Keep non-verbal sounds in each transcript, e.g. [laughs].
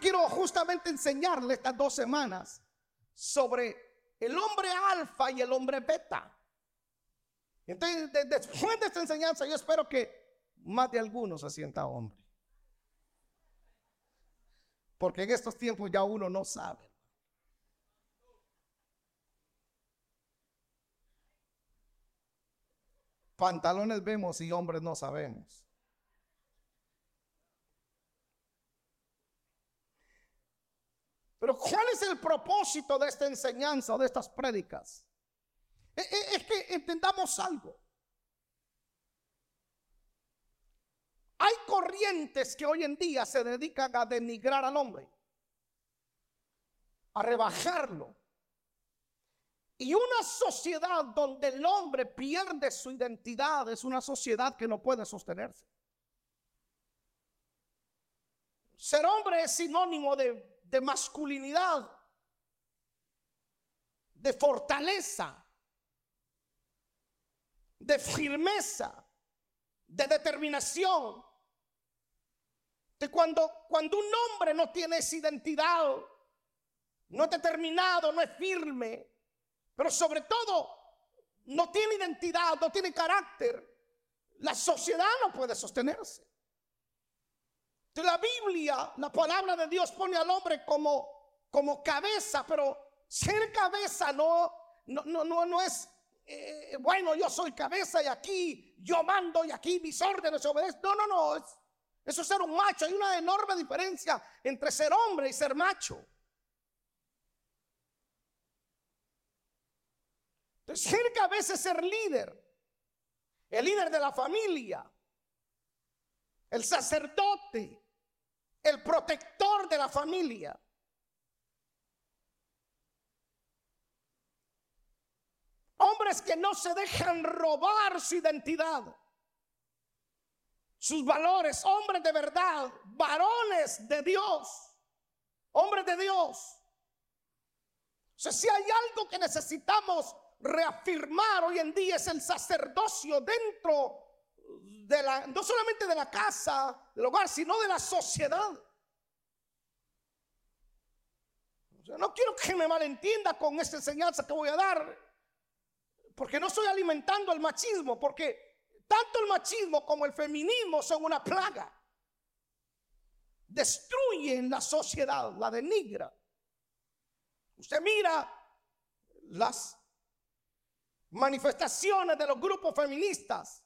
Quiero justamente enseñarle estas dos semanas sobre el hombre alfa y el hombre beta. Entonces, después de esta enseñanza, yo espero que más de algunos se sienta hombre. Porque en estos tiempos ya uno no sabe. Pantalones vemos y hombres no sabemos. Pero ¿cuál es el propósito de esta enseñanza o de estas prédicas? E, e, es que entendamos algo. Hay corrientes que hoy en día se dedican a denigrar al hombre, a rebajarlo. Y una sociedad donde el hombre pierde su identidad es una sociedad que no puede sostenerse. Ser hombre es sinónimo de, de masculinidad, de fortaleza, de firmeza, de determinación. De cuando, cuando un hombre no tiene esa identidad, no es determinado, no es firme, pero sobre todo no tiene identidad, no tiene carácter, la sociedad no puede sostenerse. La Biblia, la palabra de Dios pone al hombre como, como cabeza, pero ser cabeza no, no, no, no, no es eh, bueno, yo soy cabeza y aquí yo mando y aquí mis órdenes se obedecen. No, no, no. eso es ser un macho. Hay una enorme diferencia entre ser hombre y ser macho. Entonces, ser cabeza es ser líder. El líder de la familia. El sacerdote. El protector de la familia. Hombres que no se dejan robar su identidad, sus valores, hombres de verdad, varones de Dios, hombres de Dios. Si hay algo que necesitamos reafirmar hoy en día es el sacerdocio dentro no solamente de la casa, del hogar, sino de la sociedad. No quiero que me malentienda con esta enseñanza que voy a dar. Porque no estoy alimentando el machismo, porque tanto el machismo como el feminismo son una plaga. Destruyen la sociedad, la denigra. Usted mira las manifestaciones de los grupos feministas.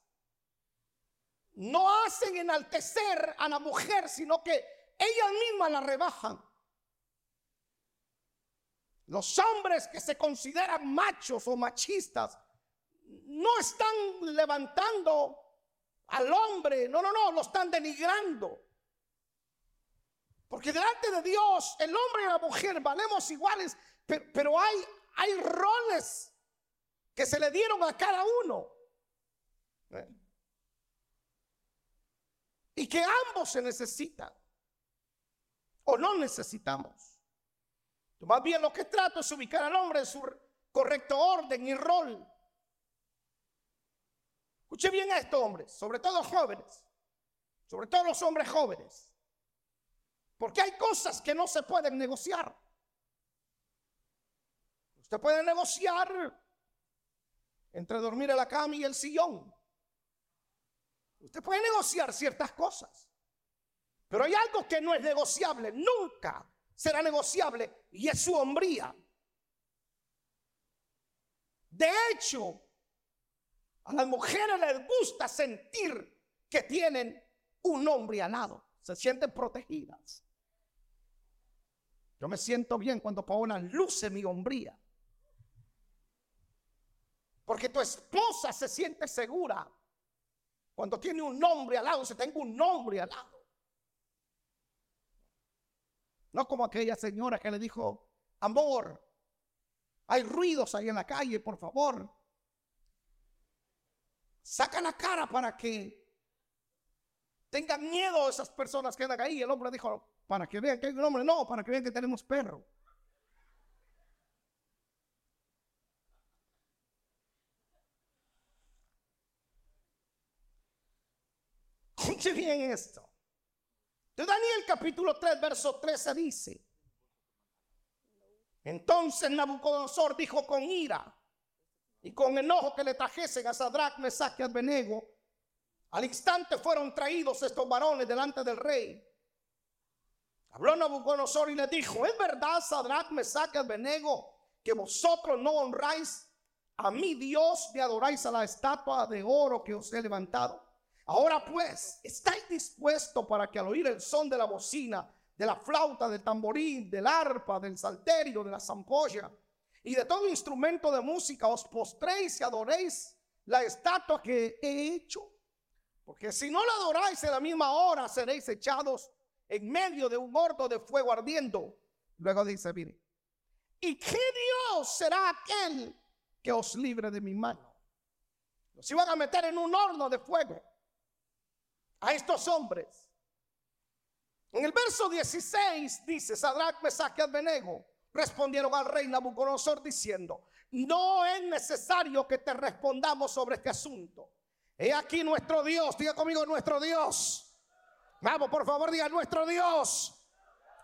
No hacen enaltecer a la mujer, sino que ellas mismas la rebajan. Los hombres que se consideran machos o machistas no están levantando al hombre, no, no, no, lo están denigrando. Porque delante de Dios, el hombre y la mujer valemos iguales, pero, hay, roles que se le dieron a cada uno. ¿Eh? Y que ambos se necesitan. O no necesitamos. Más bien lo que trato es ubicar al hombre en su correcto orden y rol. Escuche bien a estos hombres, sobre todo jóvenes, sobre todo los hombres jóvenes. Porque hay cosas que no se pueden negociar. Usted puede negociar entre dormir en la cama y el sillón. Usted puede negociar ciertas cosas. Pero hay algo que no es negociable, nunca será negociable y es su hombría. De hecho, a las mujeres les gusta sentir que tienen un hombre al lado, se sienten protegidas. Yo me siento bien cuando Paola luce mi hombría. Porque tu esposa se siente segura cuando tiene un hombre al lado, se tenga un hombre al lado. No como aquella señora que le dijo, amor, hay ruidos ahí en la calle, por favor. Saca la cara para que tengan miedo esas personas que andan ahí. El hombre dijo, para que vean que hay un hombre, no, para que vean que tenemos perro. Escuche bien esto. De Daniel capítulo 3, verso 13 dice, entonces Nabucodonosor dijo con ira y con enojo que le trajesen a Sadrach, Mesach y Abednego. Al instante fueron traídos estos varones delante del rey. Habló Nabucodonosor y le dijo, ¿es verdad, Sadrach, Mesach y Abednego, que vosotros no honráis a mi Dios ni adoráis a la estatua de oro que os he levantado? Ahora pues, ¿estáis dispuestos para que al oír el son de la bocina, de la flauta, del tamborín, del arpa, del salterio, de la zampolla y de todo instrumento de música, os postréis y adoréis la estatua que he hecho? Porque si no la adoráis en la misma hora, seréis echados en medio de un horno de fuego ardiendo. Luego dice, mire, ¿y qué Dios será aquel que os libre de mi mano? Los iban a meter en un horno de fuego a estos hombres. En el verso 16 dice, Sadrach, Mesach y respondieron al rey Nabucodonosor diciendo, no es necesario que te respondamos sobre este asunto. He aquí nuestro Dios, diga conmigo nuestro Dios. Vamos, por favor, diga nuestro Dios.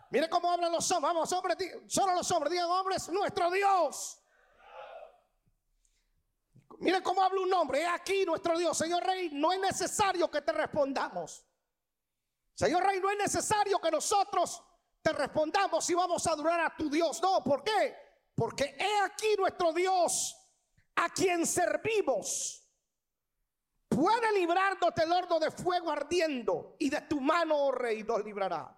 Mire cómo hablan los hombres. Vamos, hombres, solo los hombres, digan hombres, nuestro Dios. Mire cómo habla un hombre. He aquí nuestro Dios, Señor Rey. No es necesario que te respondamos. Señor Rey, no es necesario que nosotros te respondamos si vamos a adorar a tu Dios. No, ¿por qué? Porque he aquí nuestro Dios a quien servimos puede librarnos del horno de fuego ardiendo y de tu mano, oh rey, nos librará.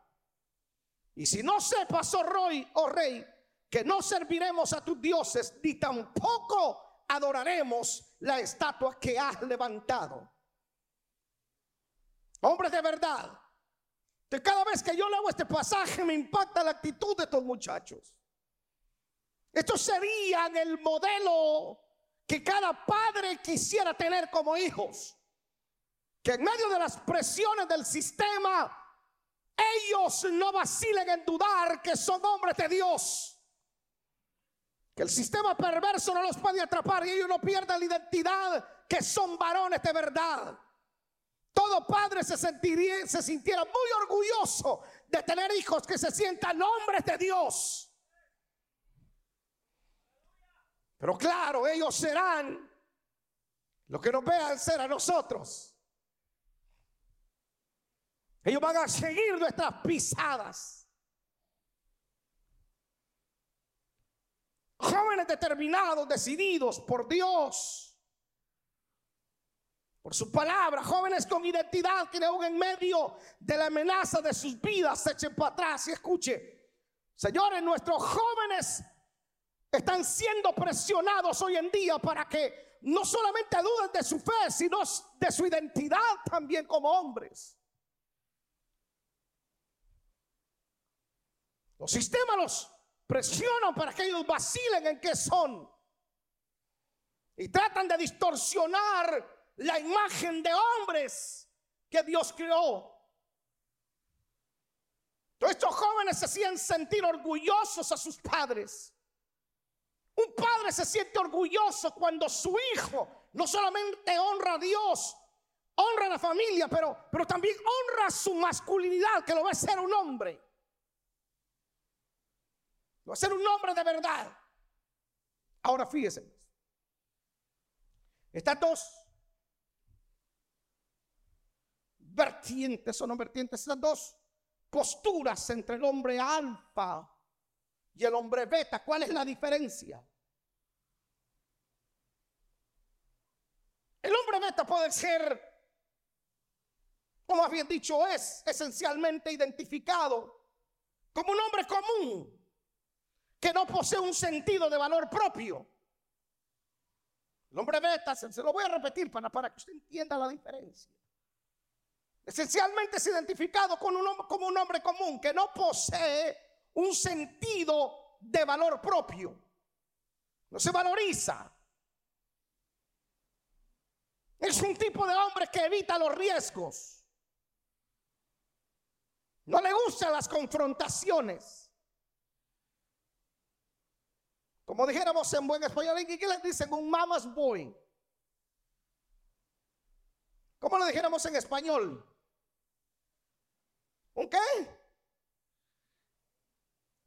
Y si no sepas, oh rey, oh rey, que no serviremos a tus dioses, ni tampoco adoraremos la estatua que has levantado. Hombres de verdad, que cada vez que yo leo este pasaje me impacta la actitud de estos muchachos. Estos serían el modelo que cada padre quisiera tener como hijos. Que en medio de las presiones del sistema, ellos no vacilen en dudar que son hombres de Dios. Que el sistema perverso no los puede atrapar y ellos no pierdan la identidad que son varones de verdad. Todo padre se, sentiría, se sintiera muy orgulloso de tener hijos que se sientan hombres de Dios. Pero claro, ellos serán lo que nos vean ser a nosotros. Ellos van a seguir nuestras pisadas. Jóvenes determinados, decididos por Dios, por su palabra, jóvenes con identidad que aún en medio de la amenaza de sus vidas se echen para atrás y escuche, señores, nuestros jóvenes están siendo presionados hoy en día para que no solamente duden de su fe, sino de su identidad también como hombres. Los sistemas los presionan para que ellos vacilen en qué son. Y tratan de distorsionar la imagen de hombres que Dios creó. Todos estos jóvenes se sienten sentir orgullosos a sus padres. Un padre se siente orgulloso cuando su hijo no solamente honra a Dios, honra a la familia, pero, pero también honra su masculinidad, que lo va a ser un hombre. Ser un hombre de verdad. Ahora fíjense. Estas dos vertientes, o no vertientes, estas dos posturas entre el hombre alfa y el hombre beta. ¿Cuál es la diferencia? El hombre beta puede ser, como habían dicho, es esencialmente identificado como un hombre común que no posee un sentido de valor propio. El hombre beta, se, lo voy a repetir para, para que usted entienda la diferencia. Esencialmente es identificado con un, como un hombre común que no posee un sentido de valor propio. No se valoriza. Es un tipo de hombre que evita los riesgos. No le gustan las confrontaciones. Como dijéramos en buen español, en inglés dicen un mama's boy. ¿Cómo lo dijéramos en español? ¿Un qué?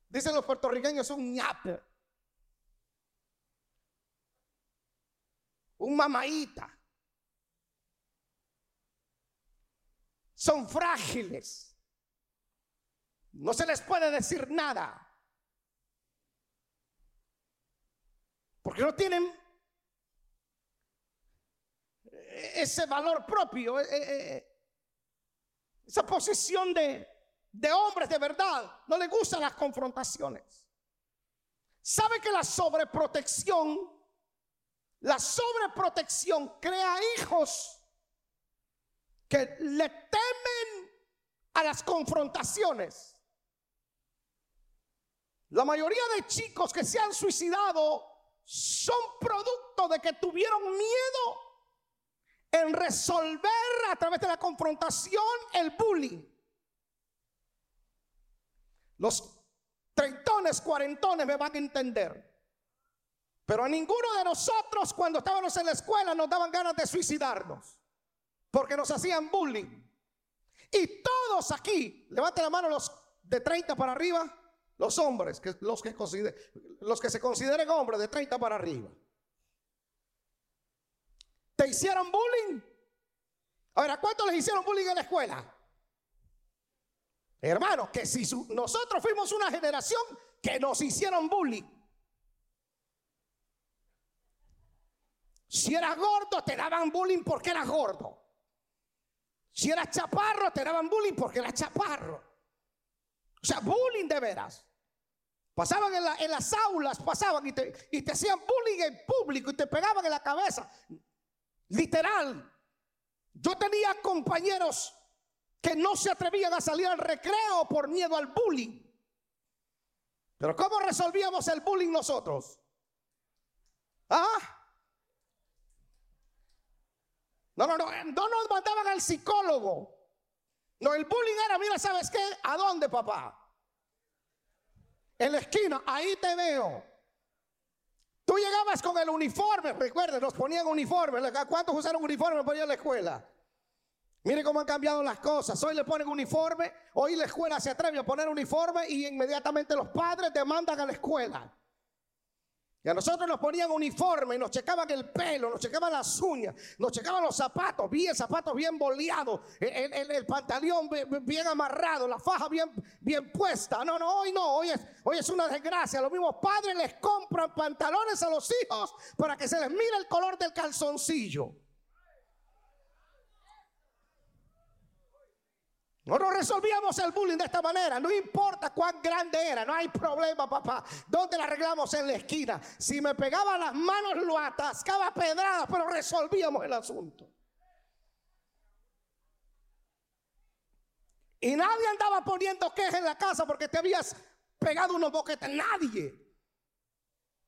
Dicen los puertorriqueños, un ñape. Un mamaíta. Son frágiles. No se les puede decir nada. Porque no tienen ese valor propio, eh, eh, eh, esa posición de, de hombres de verdad. No le gustan las confrontaciones. Sabe que la sobreprotección, la sobreprotección crea hijos que le temen a las confrontaciones. La mayoría de chicos que se han suicidado son producto de que tuvieron miedo en resolver a través de la confrontación el bullying. Los treintones, cuarentones me van a entender. Pero a ninguno de nosotros cuando estábamos en la escuela nos daban ganas de suicidarnos. Porque nos hacían bullying. Y todos aquí, levanten la mano los de 30 para arriba, los hombres, que, los, que se consideren hombres de 30 para arriba. ¿Te hicieron bullying? Ahora, ¿cuántos les hicieron bullying en la escuela? Hermanos, que si nosotros fuimos una generación que nos hicieron bullying. Si eras gordo, te daban bullying porque eras gordo. Si eras chaparro, te daban bullying porque eras chaparro. O sea, bullying de veras. Pasaban en, las aulas, pasaban y te, hacían bullying en público y te pegaban en la cabeza. Literal. Yo tenía compañeros que no se atrevían a salir al recreo por miedo al bullying. Pero ¿cómo resolvíamos el bullying nosotros? ¿Ah? No, no, no, no nos mandaban al psicólogo. No, el bullying era, mira, ¿sabes qué? ¿A dónde, papá? En la esquina, ahí te veo. Tú llegabas con el uniforme, recuerden, nos ponían uniforme. ¿Cuántos usaron uniforme para ir a la escuela? Mire cómo han cambiado las cosas. Hoy le ponen uniforme, hoy la escuela se atreve a poner uniforme y inmediatamente los padres demandan a la escuela. Y a nosotros nos ponían uniforme y nos checaban el pelo, nos checaban las uñas, nos checaban los zapatos, bien zapatos bien boleados, el, pantalón bien, amarrado, la faja bien, bien puesta. No, no, hoy no, hoy es, hoy es una desgracia. Los mismos padres les compran pantalones a los hijos para que se les mire el color del calzoncillo. Nosotros resolvíamos el bullying de esta manera. No importa cuán grande era, no hay problema, papá. ¿Dónde la arreglamos? En la esquina. Si me pegaba las manos, lo atascaba pedradas, pero resolvíamos el asunto. Y nadie andaba poniendo quejas en la casa porque te habías pegado unos boquetes. Nadie.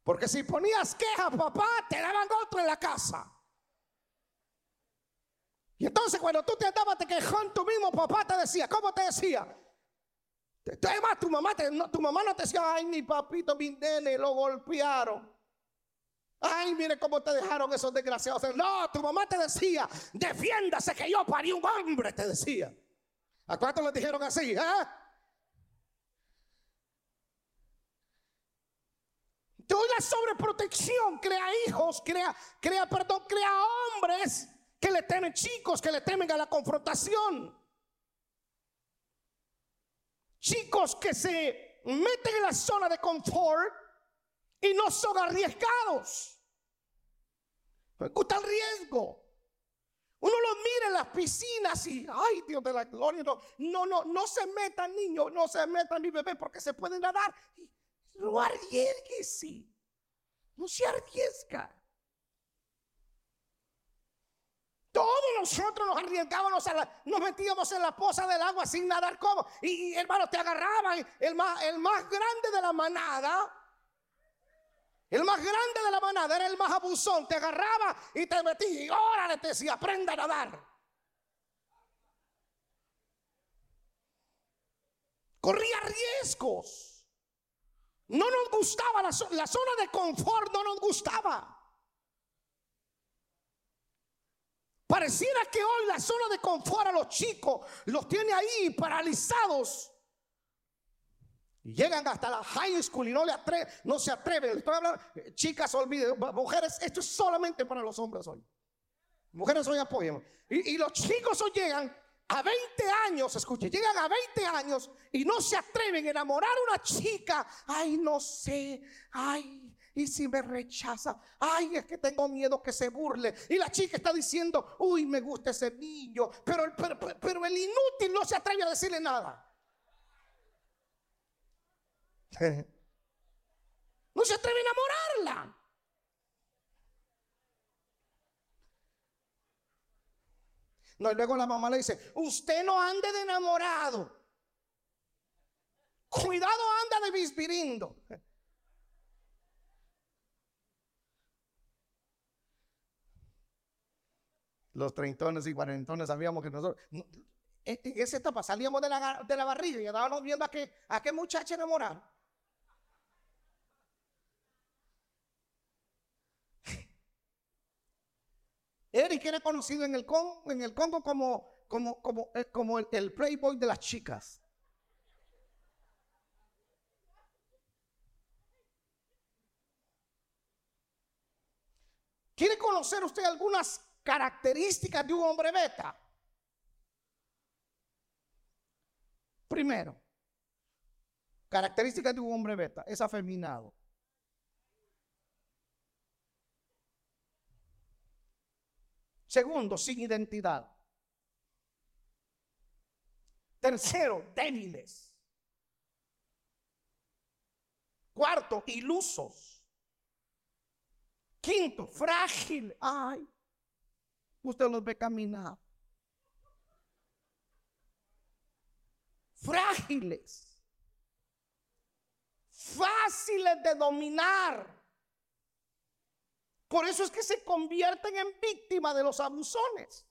Porque si ponías quejas, papá, te daban otro en la casa. Y entonces cuando tú te andabas te quejón, tu mismo papá te decía, ¿cómo te decía? Además, tu mamá, no, tu mamá no te decía, ay, mi papito, mi nene, lo golpearon. Ay, mire cómo te dejaron esos desgraciados. No, tu mamá te decía, defiéndase que yo parí un hombre, te decía. ¿A cuántos le dijeron así? Eh? Toda la sobreprotección crea hijos, crea, crea, perdón, crea hombres que le temen, chicos que le temen a la confrontación. Chicos que se meten en la zona de confort y no son arriesgados. Me gusta el riesgo. Uno los mira en las piscinas y, ay Dios de la gloria, no, no, no, se metan niños, no se metan mi bebé porque se pueden nadar. No arriesgue, No se arriesga. Todos nosotros nos arriesgábamos, nos metíamos en la poza del agua sin nadar como. Y, hermano, te agarraban. El más, grande de la manada, el más grande de la manada era el más abusón. Te agarraba y te metía. Y órale, te decía, aprenda a nadar. Corría riesgos. No nos gustaba la zona de confort, no nos gustaba. Pareciera que hoy la zona de confort a los chicos los tiene ahí paralizados. Llegan hasta la high school y no, le no se atreven. Estoy hablando, chicas, olviden, mujeres, esto es solamente para los hombres hoy. Mujeres hoy apoyan. Y, y los chicos hoy llegan a 20 años, escuche, llegan a 20 años y no se atreven a enamorar a una chica. Ay, no sé, ay, y si me rechaza, ay, es que tengo miedo que se burle. Y la chica está diciendo, uy, me gusta ese niño, pero, el inútil no se atreve a decirle nada. [laughs] No se atreve a enamorarla. No, y luego la mamá le dice, usted no ande de enamorado. Cuidado anda de bisbirindo. Los treintones y cuarentones sabíamos que nosotros, en esa etapa salíamos de la, de la barriga y estábamos viendo a qué, a qué muchacha enamorar. [laughs] Eric era conocido en el Congo, en el Congo como, como, como, eh, como el, el playboy de las chicas. ¿Quiere conocer usted algunas características de un hombre beta? Primero, características de un hombre beta, es afeminado. Segundo, sin identidad. Tercero, débiles. Cuarto, ilusos. Quinto, frágil. Ay, usted los ve caminar. Frágiles. Fáciles de dominar. Por eso es que se convierten en víctimas de los abusones.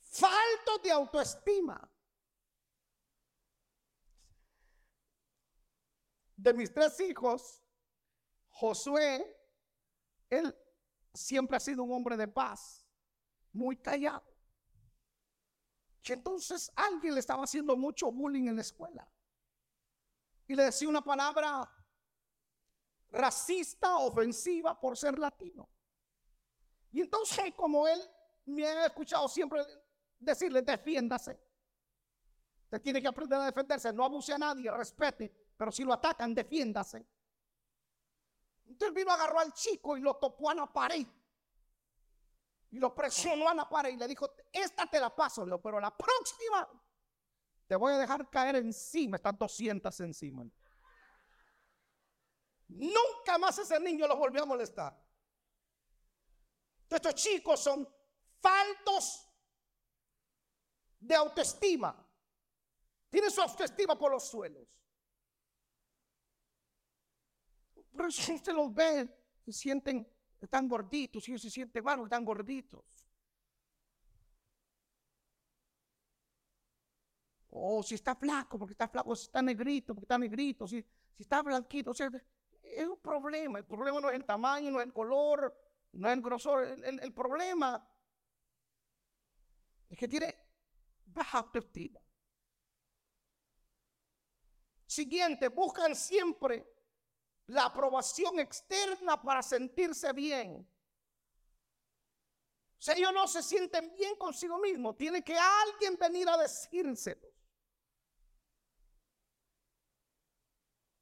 Faltos de autoestima. De mis tres hijos, Josué, él siempre ha sido un hombre de paz, muy callado. Y entonces alguien le estaba haciendo mucho bullying en la escuela y le decía una palabra racista, ofensiva por ser latino. Y entonces, como él me ha escuchado siempre decirle, defiéndase. Usted tiene que aprender a defenderse, no abuse a nadie, respete, pero si lo atacan, defiéndase. Entonces vino, agarró al chico y lo topó a la pared. Y lo presionó a la pared y le dijo, esta te la paso, pero la próxima te voy a dejar caer encima, están 200 encima. Nunca más ese niño lo volvió a molestar. Estos chicos son faltos de autoestima. Tienen su autoestima por los suelos. Pero si usted los ve, se sienten, están gorditos, si se sienten, bueno, están gorditos. O si está flaco, porque está flaco, si está negrito, porque está negrito, si, si está blanquito. Es un problema. El problema no es el tamaño, no es el color, no es el grosor. El, el problema es que tiene baja autoestima. Siguiente, buscan siempre la aprobación externa para sentirse bien. Sea, ellos no se sienten bien consigo mismos. Tiene que alguien venir a decírselo.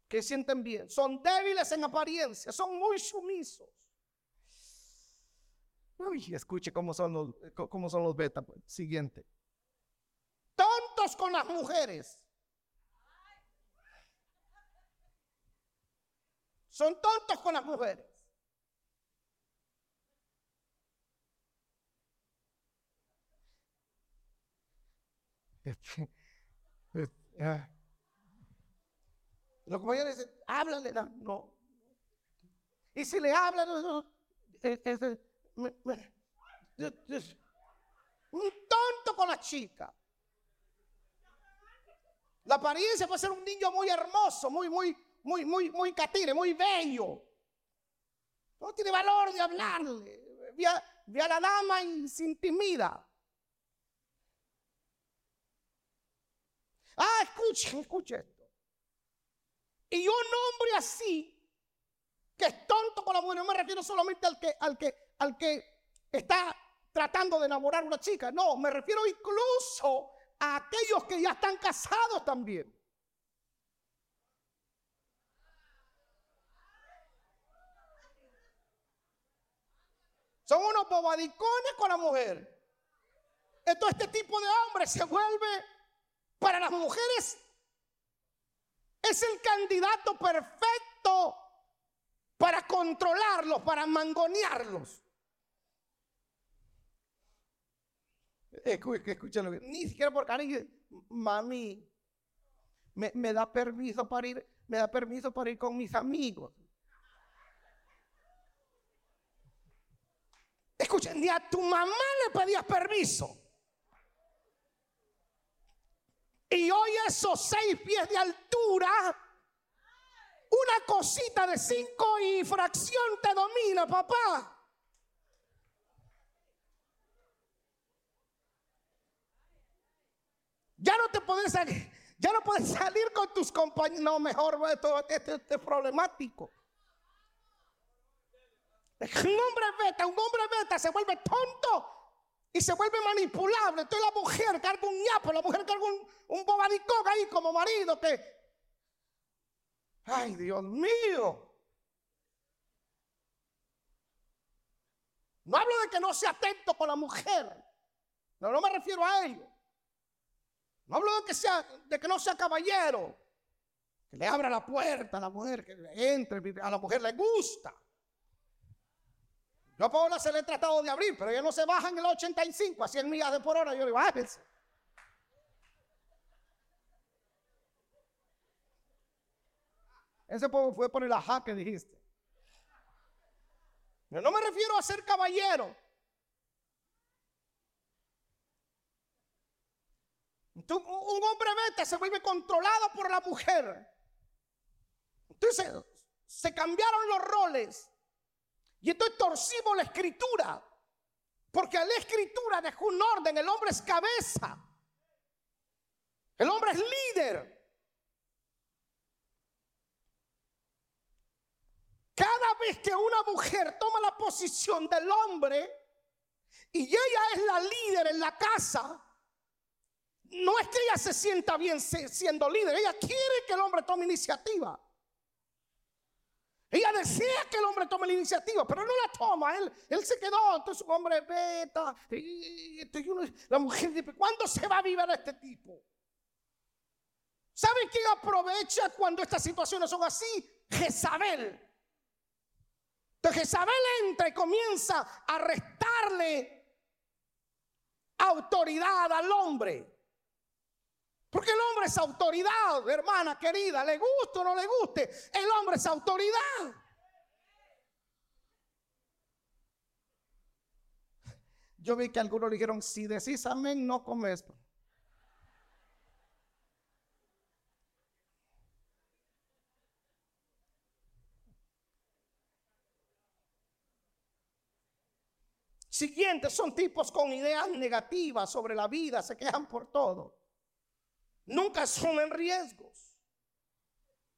que sienten bien, son débiles en apariencia, son muy sumisos. Uy, escuche cómo son los, cómo son los beta. Pues. Siguiente. Tontos con las mujeres. Son tontos con las mujeres. [laughs] Los compañeros dicen, háblale, no. Y si le hablan, un tonto con la chica. La apariencia puede ser un niño muy hermoso, muy, muy, muy, muy, muy catire, muy bello. No tiene valor de hablarle. Ve la dama y se intimida. Ah, escuchen, escuchen esto. Y un hombre así, que es tonto con la mujer, no me refiero solamente al que, al que, al que está tratando de enamorar a una chica. No, me refiero incluso a aquellos que ya están casados también. Son unos bobadicones con la mujer. Entonces este tipo de hombre se vuelve para las mujeres. Es el candidato perfecto para controlarlos, para mangonearlos. Escúchalo Ni siquiera por cariño. Mami, me, me da permiso para ir, me da permiso para ir con mis amigos. Escucha, ni a tu mamá le pedías permiso. Y hoy esos seis pies de altura, una cosita de cinco y fracción te domina, papá. Ya no te puedes salir, ya no puedes salir con tus compañeros. No, mejor, esto, esto es problemático. Un hombre beta, un hombre beta se vuelve tonto y se vuelve manipulable. Entonces la mujer carga un ñapo, la mujer carga un, un bobadicón ahí como marido que... Ay, Dios mío. No hablo de que no sea atento con la mujer. No, me refiero a ello. No hablo de que, sea, de que no sea caballero. Que le abra la puerta a la mujer, que entre, a la mujer le gusta. Yo a Paola se le he tratado de abrir, pero ella no se baja en el 85 a 100 millas de por hora. Yo le digo, bájese. Ese fue poner la ja que dijiste. Yo no me refiero a ser caballero. un hombre vete se vuelve controlado por la mujer. Entonces se cambiaron los roles. Y entonces torcimos la escritura. Porque la escritura dejó un orden. El hombre es cabeza. El hombre es líder. Cada vez que una mujer toma la posición del hombre y ella es la líder en la casa, no es que ella se sienta bien siendo líder, ella quiere que el hombre tome iniciativa. Ella desea que el hombre tome la iniciativa, pero no la toma. Él, él se quedó, entonces un hombre beta. Y, la mujer dice, ¿cuándo se va a vivir este tipo? ¿Saben quién aprovecha cuando estas situaciones son así? Jezabel. Entonces Jezabel entra y comienza a restarle autoridad al hombre. Porque el hombre es autoridad, hermana querida, le guste o no le guste, el hombre es autoridad. Yo vi que algunos dijeron, si decís amén, no comes. Siguientes son tipos con ideas negativas sobre la vida, se quejan por todo nunca asumen riesgos.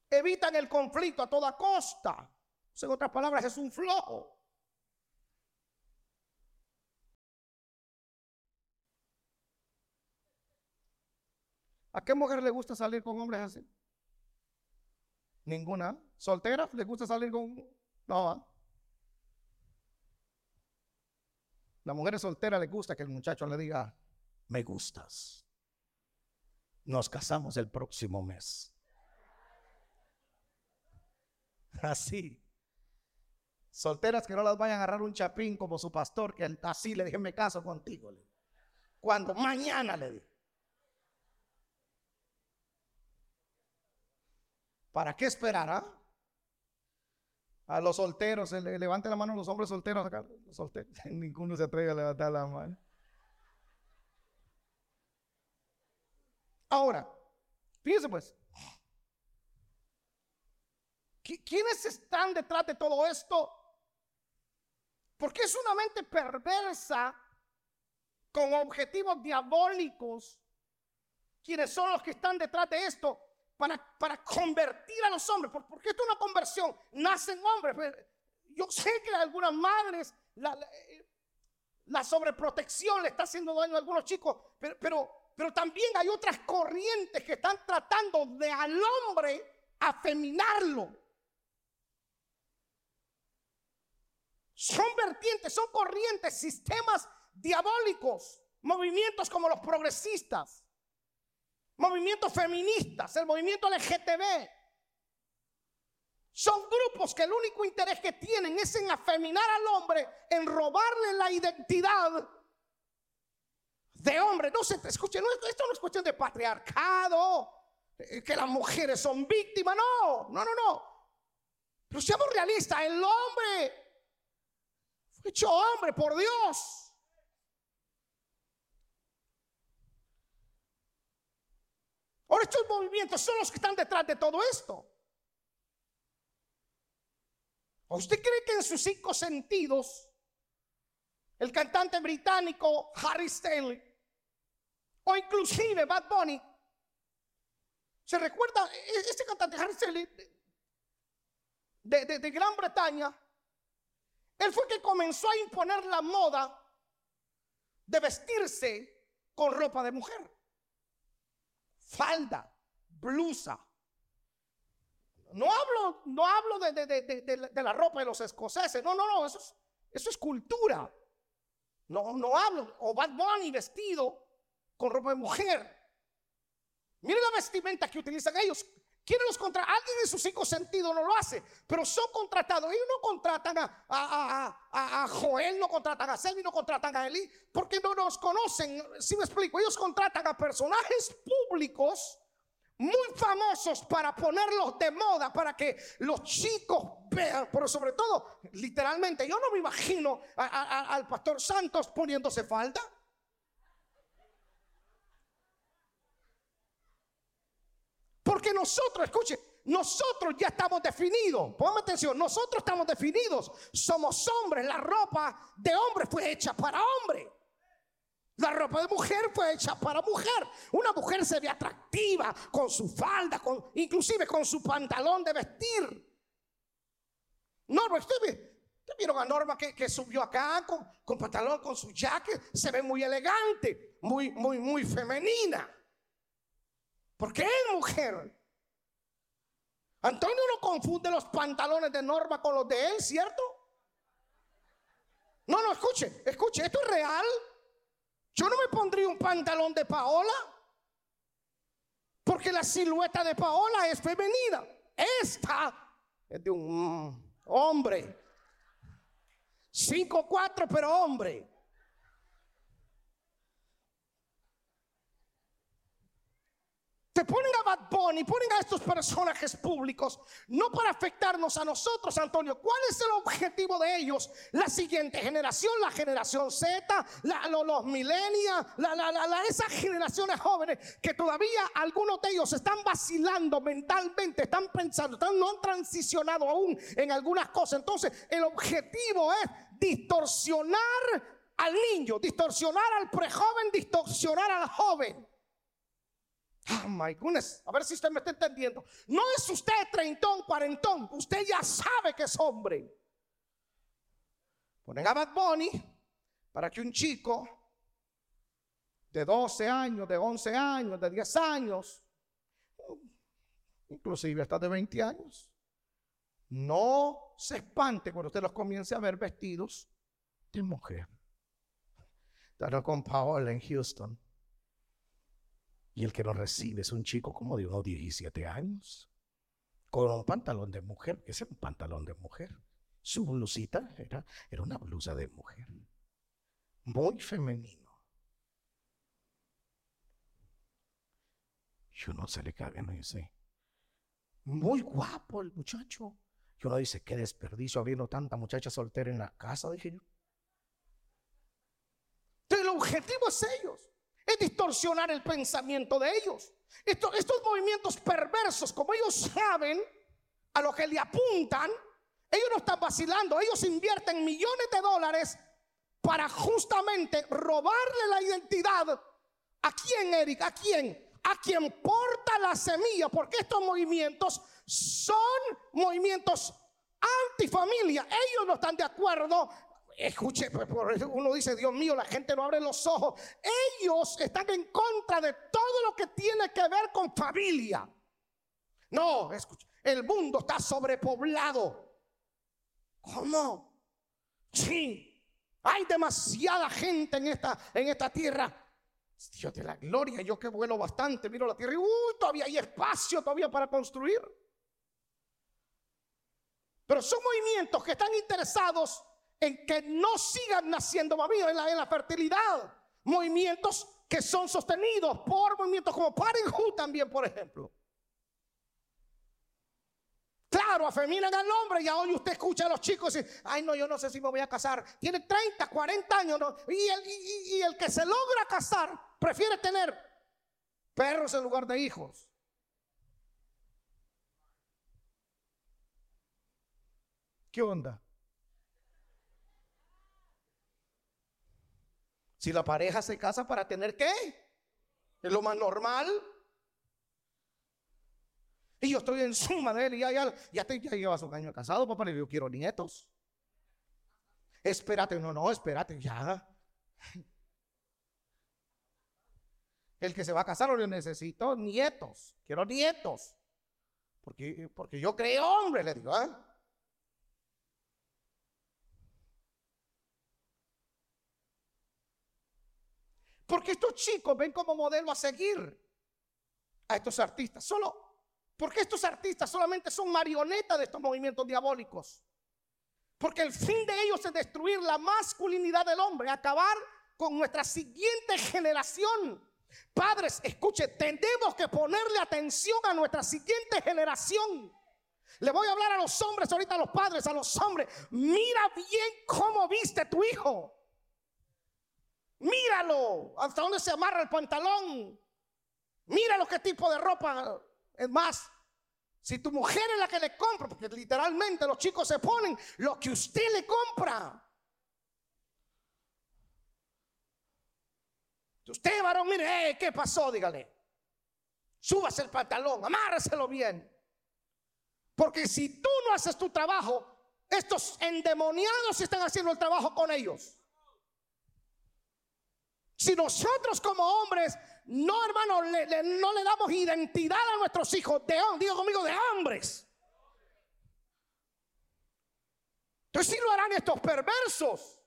Evitan el conflicto a toda costa. En otras palabras, es un flojo. ¿A qué mujer le gusta salir con hombres así? Ninguna. ¿Soltera? ¿Le gusta salir con.? No. ¿ah? La mujer soltera le gusta que el muchacho le diga, me gustas nos casamos el próximo mes. [laughs] Así. Solteras que no las vayan a agarrar un chapín como su pastor, que así le dije, me caso contigo. Cuando mañana le dije. ¿Para qué esperará? Ah? A los solteros, le, levante la mano los hombres solteros acá. Solteros. [laughs] Ninguno se atreve a levantar la mano. Ahora, fíjese pues. ¿Quiénes están detrás de todo esto? Porque es una mente perversa con objetivos diabólicos. Quienes son los que están detrás de esto para, para convertir a los hombres. Porque esto es una conversión. Nacen hombres. Pues, yo sé que algunas madres la, la, sobreprotección le está haciendo daño a algunos chicos. Pero, pero también hay otras corrientes que están tratando de al hombre afeminarlo. Son vertientes, son corrientes, sistemas diabólicos, movimientos como los progresistas, movimientos feministas, el movimiento LGTB. Son grupos que el único interés que tienen es en afeminar al hombre, en robarle la identidad de hombre. No se escuche, esto no es cuestión de patriarcado, eh, que las mujeres son víctimas, no, no, no, no. Pero seamos realistas, el hombre hecho hombre por Dios. Ahora estos movimientos son los que están detrás de todo esto. usted cree que en sus cinco sentidos el cantante británico Harry Stanley o inclusive Bad Bunny se recuerda e-, este cantante de Gran Bretaña él fue que comenzó a imponer la moda de vestirse con ropa de mujer. Falda, blusa. No hablo, no hablo de, la ropa de los escoceses. No, no, no, eso es, eso es cultura. No, no hablo. O Bad Bunny vestido con ropa de mujer. Mire la vestimenta que utilizan ellos. ¿Quién los contrata? Alguien en sus cinco sentidos no lo hace, pero son contratados. Ellos no contratan a, Joel, no contratan a Selvi, no contratan a Eli, porque no nos conocen. Si me explico, ellos contratan a personajes públicos muy famosos para ponerlos de moda, para que los chicos vean, pero sobre todo, literalmente, yo no me imagino al pastor Santos poniéndose falda. Porque nosotros, escuche, nosotros ya estamos definidos. Póngame atención, nosotros estamos definidos. Somos hombres. La ropa de hombre fue hecha para hombre. La ropa de mujer fue hecha para mujer. Una mujer se ve atractiva con su falda, con, inclusive con su pantalón de vestir. Norma, usted, vieron a Norma que, subió acá con, con, pantalón, con su jacket. Se ve muy elegante, muy, muy, muy femenina. Porque es mujer. Antonio no confunde los pantalones de Norma con los de él, ¿cierto? No, no, escuche, escuche, esto es real. Yo no me pondría un pantalón de Paola. Porque la silueta de Paola es femenina. Esta es de un hombre. 5'4, pero hombre. Ponen a Bad Bunny, ponen a estos personajes públicos, no para afectarnos a nosotros, Antonio. ¿Cuál es el objetivo de ellos? La siguiente generación, la generación Z, los millennials, la, esas generaciones jóvenes que todavía algunos de ellos están vacilando mentalmente, están pensando, no han transicionado aún en algunas cosas. Entonces, el objetivo es distorsionar al niño, distorsionar al prejoven, distorsionar al joven. Oh my goodness, a ver si usted me está entendiendo. No es usted treintón, cuarentón, usted ya sabe que es hombre. Ponen a Bad Bunny para que un chico de 12 años, de 11 años, de 10 años, inclusive hasta de 20 años, no se espante cuando usted los comience a ver vestidos de mujer. Estaba con Paola en Houston. Y el que lo recibe es un chico como de unos 17 años, con un pantalón de mujer. Ese es un pantalón de mujer. Su blusita era, era una blusa de mujer. Muy femenino. Y uno se le cae, no dice, muy guapo el muchacho. Y uno dice, qué desperdicio habiendo tanta muchacha soltera en la casa, dije yo. El objetivo es ellos es distorsionar el pensamiento de ellos. estos movimientos perversos, como ellos saben, a lo que le apuntan, ellos no están vacilando, ellos invierten millones de dólares para justamente robarle la identidad. ¿A quién, Eric? ¿A quién? A quien porta la semilla, porque estos movimientos son movimientos antifamilia. Ellos no están de acuerdo. Escuche, uno dice, Dios mío, la gente no abre los ojos. Ellos están en contra de todo lo que tiene que ver con familia. No, escuche, el mundo está sobrepoblado. ¿Cómo? Sí, hay demasiada gente en esta, en esta tierra. Dios de la gloria, yo que vuelo bastante, miro la tierra y uy, todavía hay espacio todavía para construir. Pero son movimientos que están interesados en que no sigan naciendo mamilos en la, fertilidad. Movimientos que son sostenidos por movimientos como Parenthood también, por ejemplo. Claro, afeminan al hombre y hoy usted escucha a los chicos y ay no, yo no sé si me voy a casar. Tiene 30, 40 años y, el, y el que se logra casar prefiere tener perros en lugar de hijos. ¿Qué onda? Si la pareja se casa para tener qué? Es lo más normal. Y yo estoy encima de él y ya, ya, ya, te, ya llevas un año casado, papá, y yo quiero nietos. Espérate, no, no, espérate, ya. El que se va a casar, yo necesito nietos, quiero nietos. Porque, porque yo creo hombre, le digo, ¿eh? Porque estos chicos ven como modelo a seguir a estos artistas. Solo porque estos artistas solamente son marionetas de estos movimientos diabólicos. Porque el fin de ellos es destruir la masculinidad del hombre, acabar con nuestra siguiente generación. Padres, escuche, tenemos que ponerle atención a nuestra siguiente generación. Le voy a hablar a los hombres, ahorita a los padres, a los hombres. Mira bien cómo viste tu hijo. Míralo, hasta dónde se amarra el pantalón. Míralo qué tipo de ropa es más, si tu mujer es la que le compra, porque literalmente los chicos se ponen lo que usted le compra. Usted, varón, mire, ¿qué pasó? Dígale. Súbase el pantalón, amárreselo bien. Porque si tú no haces tu trabajo, estos endemoniados están haciendo el trabajo con ellos. Si nosotros como hombres no, hermano, no le damos identidad a nuestros hijos. De, digo conmigo, de hombres. Entonces sí lo harán estos perversos.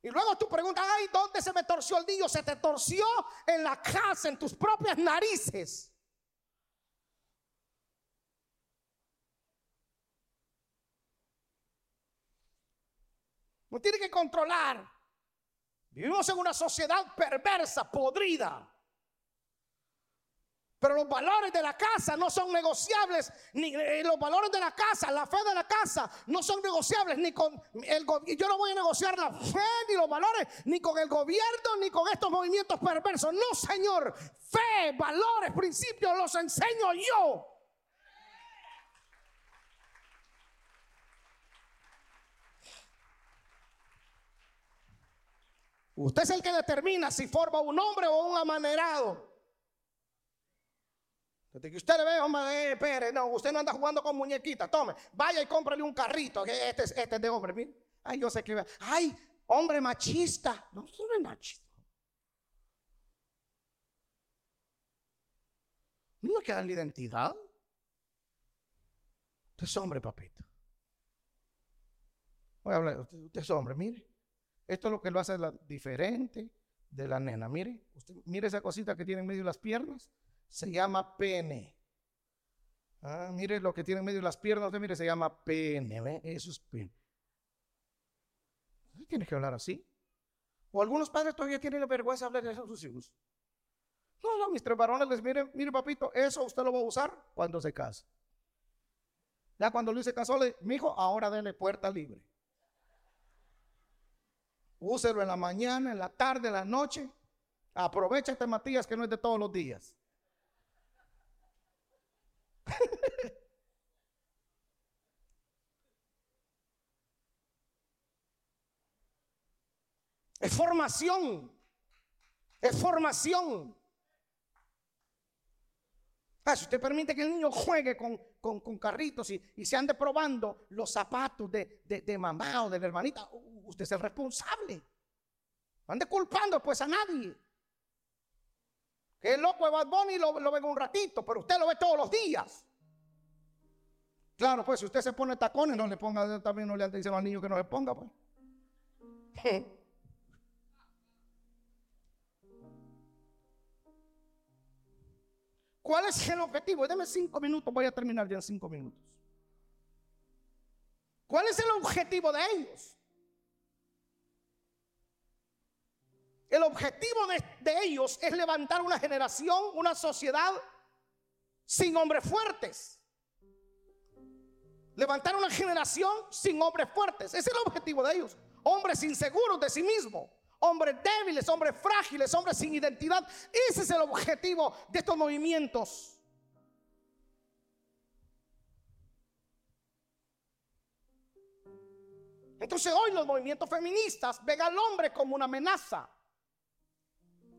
Y luego tú preguntas, ay, ¿dónde se me torció el niño? Se te torció en la casa, en tus propias narices. No tiene que controlar. Vivimos en una sociedad perversa, podrida. Pero los valores de la casa no son negociables, ni eh, los valores de la casa, la fe de la casa no son negociables, ni con el Yo no voy a negociar la fe ni los valores, ni con el gobierno, ni con estos movimientos perversos. No, Señor, fe, valores, principios los enseño yo. Usted es el que determina si forma un hombre o un amanerado. Que usted le ve, hombre, eh, Pérez, no, usted no anda jugando con muñequitas. Tome, vaya y cómprale un carrito. Este es, este de hombre, mire. Ay, yo sé que. Ay, hombre machista. No, no es machista. No queda la identidad. Usted es hombre, papito. Voy a hablar, usted es hombre, mire. Esto es lo que lo hace diferente de la nena. Mire, usted, mire esa cosita que tiene en medio de las piernas. Se llama pene. Ah, mire lo que tiene en medio de las piernas. Usted mire, se llama pene. Eso es pene. Tiene que hablar así. O algunos padres todavía tienen la vergüenza de hablar de eso a sus hijos. No, no, mis tres varones les miren, mire papito, eso usted lo va a usar cuando se case. Ya cuando Luis se casó, le, mi hijo, ahora denle puerta libre. Úselo en la mañana, en la tarde, en la noche. Aprovecha este Matías que no es de todos los días. [laughs] es formación. Es formación. Ah, si usted permite que el niño juegue con carritos y, se ande probando los zapatos de, de, mamá o de la hermanita, usted es el responsable. No ande culpando pues a nadie. Que el loco de Bad Bunny lo, lo ve un ratito, pero usted lo ve todos los días. Claro, pues si usted se pone tacones, no le ponga, también no le ande diciendo al niño que no le ponga, pues. [laughs] ¿Cuál es el objetivo? Deme cinco minutos, voy a terminar ya en cinco minutos. ¿Cuál es el objetivo de ellos? El objetivo de, de, ellos es levantar una generación, una sociedad sin hombres fuertes. Levantar una generación sin hombres fuertes. Ese es el objetivo de ellos. Hombres inseguros de sí mismos hombres débiles, hombres frágiles, hombres sin identidad. Ese es el objetivo de estos movimientos. Entonces hoy los movimientos feministas ven al hombre como una amenaza.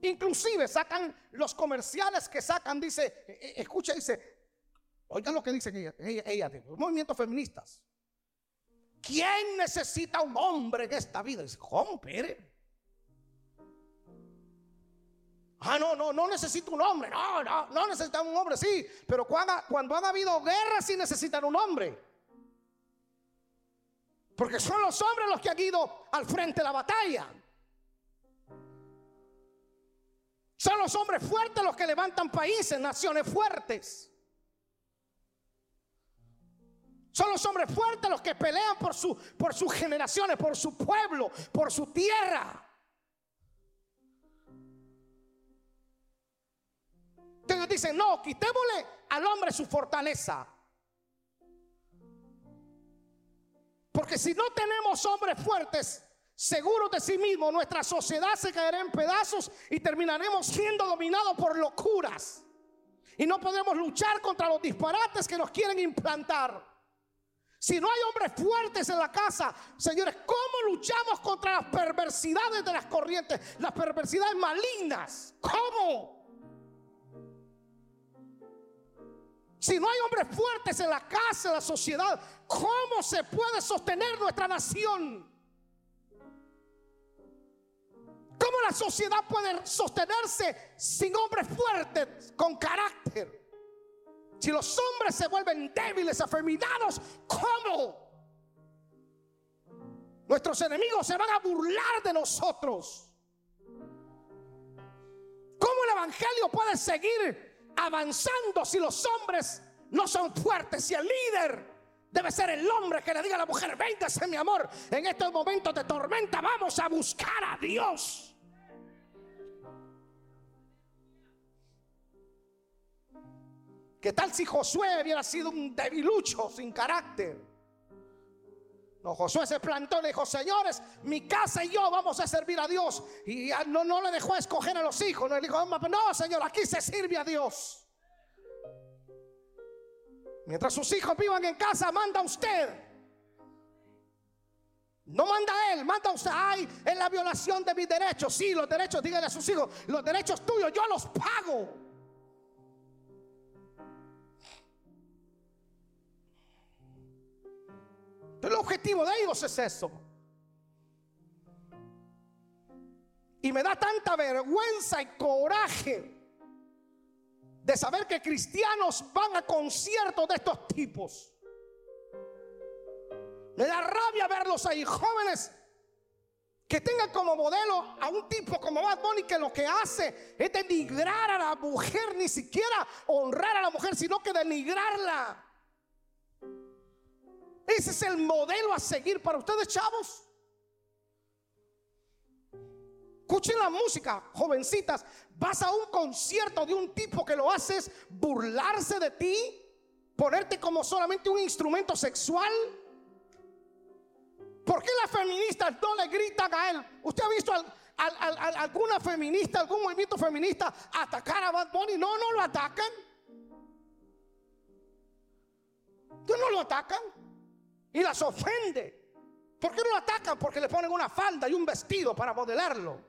Inclusive sacan los comerciales que sacan, dice, e, e, escucha, dice, oigan lo que dice ella, ella, los movimientos feministas. ¿Quién necesita un hombre en esta vida? Dice, ¿cómo, Pere? Ah, no, no, no necesito un hombre. No, no, no necesitan un hombre, sí. Pero cuando, cuando han habido guerras, sí necesitan un hombre. Porque son los hombres los que han ido al frente de la batalla. Son los hombres fuertes los que levantan países, naciones fuertes. Son los hombres fuertes los que pelean por, su, por sus generaciones, por su pueblo, por su tierra. Entonces dicen, no, quitémosle al hombre su fortaleza. Porque si no tenemos hombres fuertes, seguros de sí mismos, nuestra sociedad se caerá en pedazos y terminaremos siendo dominados por locuras. Y no podemos luchar contra los disparates que nos quieren implantar. Si no hay hombres fuertes en la casa, señores, ¿cómo luchamos contra las perversidades de las corrientes, las perversidades malignas? ¿Cómo? Si no hay hombres fuertes en la casa, en la sociedad, ¿cómo se puede sostener nuestra nación? ¿Cómo la sociedad puede sostenerse sin hombres fuertes, con carácter? Si los hombres se vuelven débiles, afeminados, ¿cómo? Nuestros enemigos se van a burlar de nosotros. ¿Cómo el Evangelio puede seguir avanzando si los hombres no son fuertes? Si el líder debe ser el hombre que le diga a la mujer, véngase mi amor, en estos momentos de tormenta vamos a buscar a Dios. ¿Qué tal si Josué hubiera sido un debilucho sin carácter? Josué se plantó le dijo, señores, mi casa y yo vamos a servir a Dios. Y no, no le dejó escoger a los hijos. No le dijo, no, señor, aquí se sirve a Dios. Mientras sus hijos vivan en casa, manda usted. No manda él, manda usted. Ay, es la violación de mis derechos. Sí, los derechos, díganle a sus hijos, los derechos tuyos yo los pago. El objetivo de ellos es eso. Y me da tanta vergüenza y coraje de saber que cristianos van a conciertos de estos tipos. Me da rabia verlos ahí, jóvenes que tengan como modelo a un tipo como Bad Bunny que lo que hace es denigrar a la mujer, ni siquiera honrar a la mujer, sino que denigrarla. Ese es el modelo a seguir para ustedes, chavos. Escuchen la música, jovencitas. Vas a un concierto de un tipo que lo haces burlarse de ti, ponerte como solamente un instrumento sexual. ¿Por qué las feministas no le gritan a él? ¿Usted ha visto alguna feminista, algún movimiento feminista atacar a Bad Bunny? No, no lo atacan. ¿Tú no lo atacan? Y las ofende. ¿Por qué no lo atacan? Porque le ponen una falda y un vestido para modelarlo.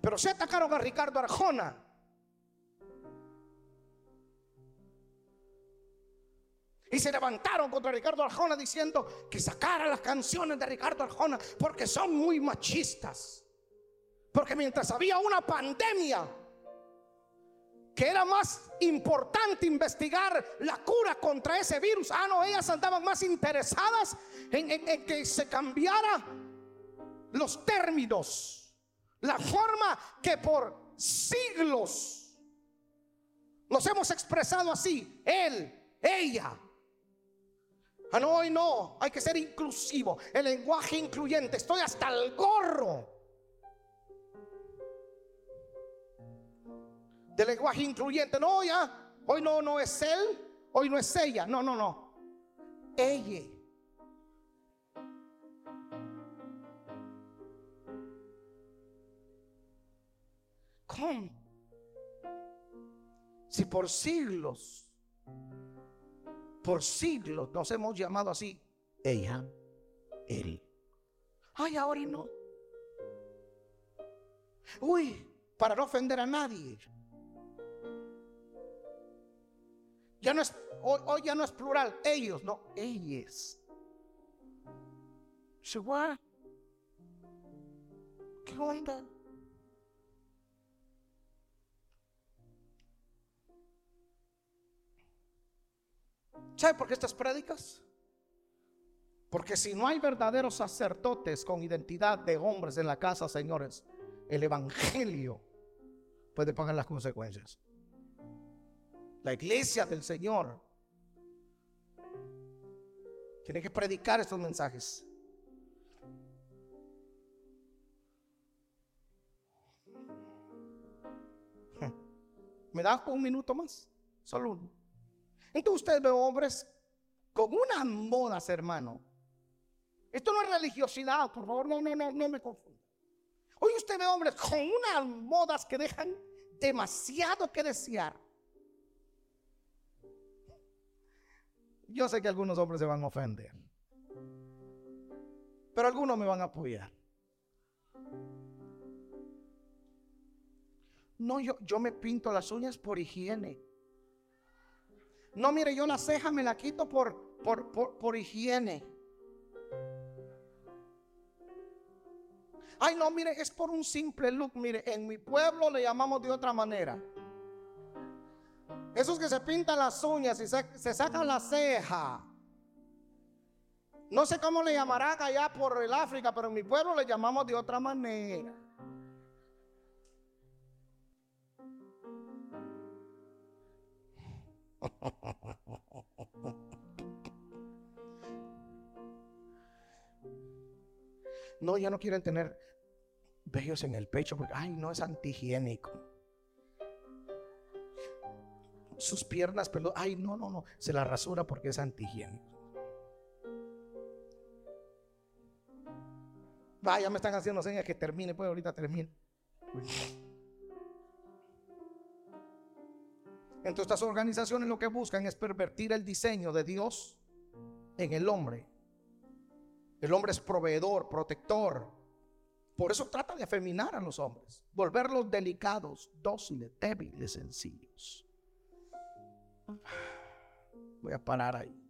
Pero se atacaron a Ricardo Arjona. Y se levantaron contra Ricardo Arjona diciendo que sacara las canciones de Ricardo Arjona porque son muy machistas. Porque mientras había una pandemia, que era más importante investigar la cura contra ese virus. Ah, no, ellas andaban más interesadas en, que se cambiara los términos, la forma que por siglos nos hemos expresado así, él, ella. Ah, no, hoy no, hay que ser inclusivo, el lenguaje incluyente, estoy hasta el gorro de lenguaje incluyente. No, ya, hoy no, no es él, hoy no es ella. No, no, no. Ella. ¿Cómo? Si por siglos, por siglos nos hemos llamado así, ella, él. Ay, ahora no. Uy, para no ofender a nadie. Ya no es, hoy, ya no es plural, ellos, no, ellas. ¿Qué onda? ¿Sabe por qué estas prédicas? Porque si no hay verdaderos sacerdotes con identidad de hombres en la casa, señores, el evangelio puede pagar las consecuencias la iglesia del Señor, tiene que predicar estos mensajes. [laughs] ¿Me da un minuto más? Solo uno. Entonces usted ve hombres con unas modas, hermano. Esto no es religiosidad, por favor, no, no, no, no me confunda. Hoy usted ve hombres con unas modas que dejan demasiado que desear. Yo sé que algunos hombres se van a ofender. Pero algunos me van a apoyar. No, yo, yo me pinto las uñas por higiene. No, mire, yo la ceja me la quito por, por, por, por higiene. Ay, no, mire, es por un simple look. Mire, en mi pueblo le llamamos de otra manera. Esos que se pintan las uñas y se, sacan la ceja. No sé cómo le llamarán allá por el África, pero en mi pueblo le llamamos de otra manera. [laughs] No, ya no quieren tener vellos en el pecho porque, ay, no es antihigiénico sus piernas pero Ay, no, no, no. Se la rasura porque es antihigiénico. Vaya, me están haciendo señas que termine, pues ahorita termine. Entonces estas organizaciones lo que buscan es pervertir el diseño de Dios en el hombre. El hombre es proveedor, protector. Por eso trata de afeminar a los hombres, volverlos delicados, dóciles, débiles, sencillos. Voy a parar ahí.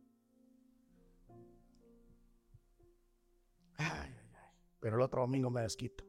Pero el otro domingo me desquito.